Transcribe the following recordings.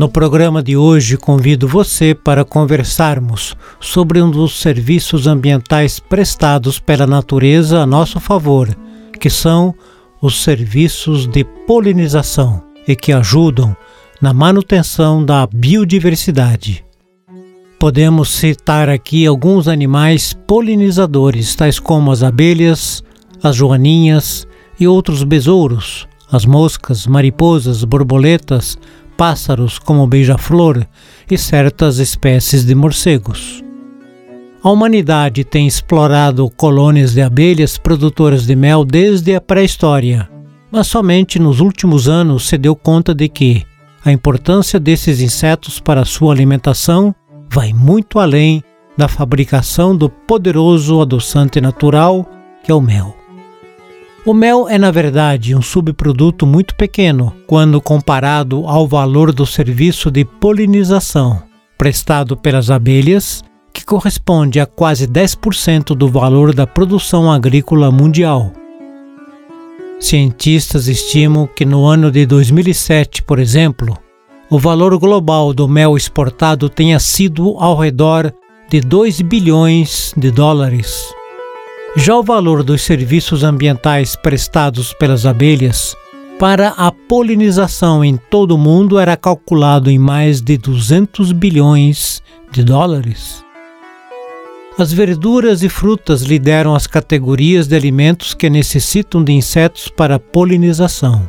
No programa de hoje, convido você para conversarmos sobre um dos serviços ambientais prestados pela natureza a nosso favor, que são os serviços de polinização e que ajudam na manutenção da biodiversidade. Podemos citar aqui alguns animais polinizadores, tais como as abelhas, as joaninhas e outros besouros, as moscas, mariposas, borboletas, pássaros como o beija-flor e certas espécies de morcegos. A humanidade tem explorado colônias de abelhas produtoras de mel desde a pré-história, mas somente nos últimos anos se deu conta de que a importância desses insetos para sua alimentação vai muito além da fabricação do poderoso adoçante natural que é o mel. O mel é, na verdade, um subproduto muito pequeno quando comparado ao valor do serviço de polinização prestado pelas abelhas, que corresponde a quase 10% do valor da produção agrícola mundial. Cientistas estimam que no ano de 2007, por exemplo, o valor global do mel exportado tenha sido ao redor de 2 bilhões de dólares. Já o valor dos serviços ambientais prestados pelas abelhas para a polinização em todo o mundo era calculado em mais de 200 bilhões de dólares. As verduras e frutas lideram as categorias de alimentos que necessitam de insetos para polinização.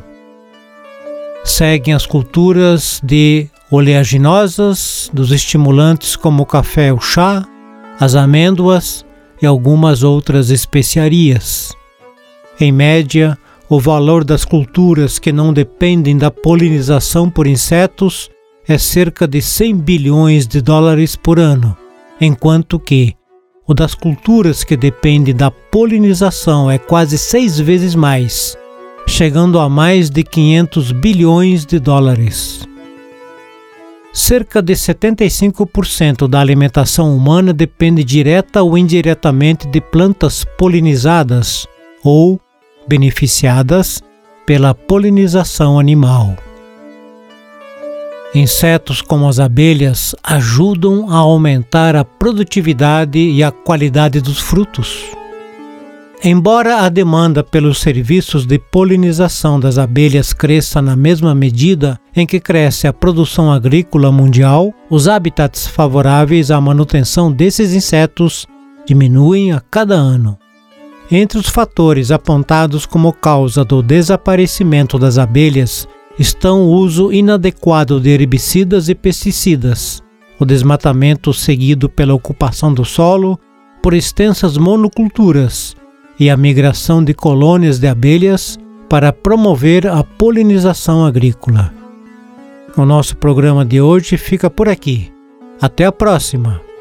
Seguem as culturas de oleaginosas, dos estimulantes como o café, o chá, as amêndoas, e algumas outras especiarias. Em média, o valor das culturas que não dependem da polinização por insetos é cerca de 100 bilhões de dólares por ano, enquanto que o das culturas que dependem da polinização é quase seis vezes mais, chegando a mais de 500 bilhões de dólares. Cerca de 75% da alimentação humana depende direta ou indiretamente de plantas polinizadas ou beneficiadas pela polinização animal. Insetos como as abelhas ajudam a aumentar a produtividade e a qualidade dos frutos. Embora a demanda pelos serviços de polinização das abelhas cresça na mesma medida em que cresce a produção agrícola mundial, os habitats favoráveis à manutenção desses insetos diminuem a cada ano. Entre os fatores apontados como causa do desaparecimento das abelhas estão o uso inadequado de herbicidas e pesticidas, o desmatamento seguido pela ocupação do solo por extensas monoculturas e a migração de colônias de abelhas para promover a polinização agrícola. O nosso programa de hoje fica por aqui. Até a próxima!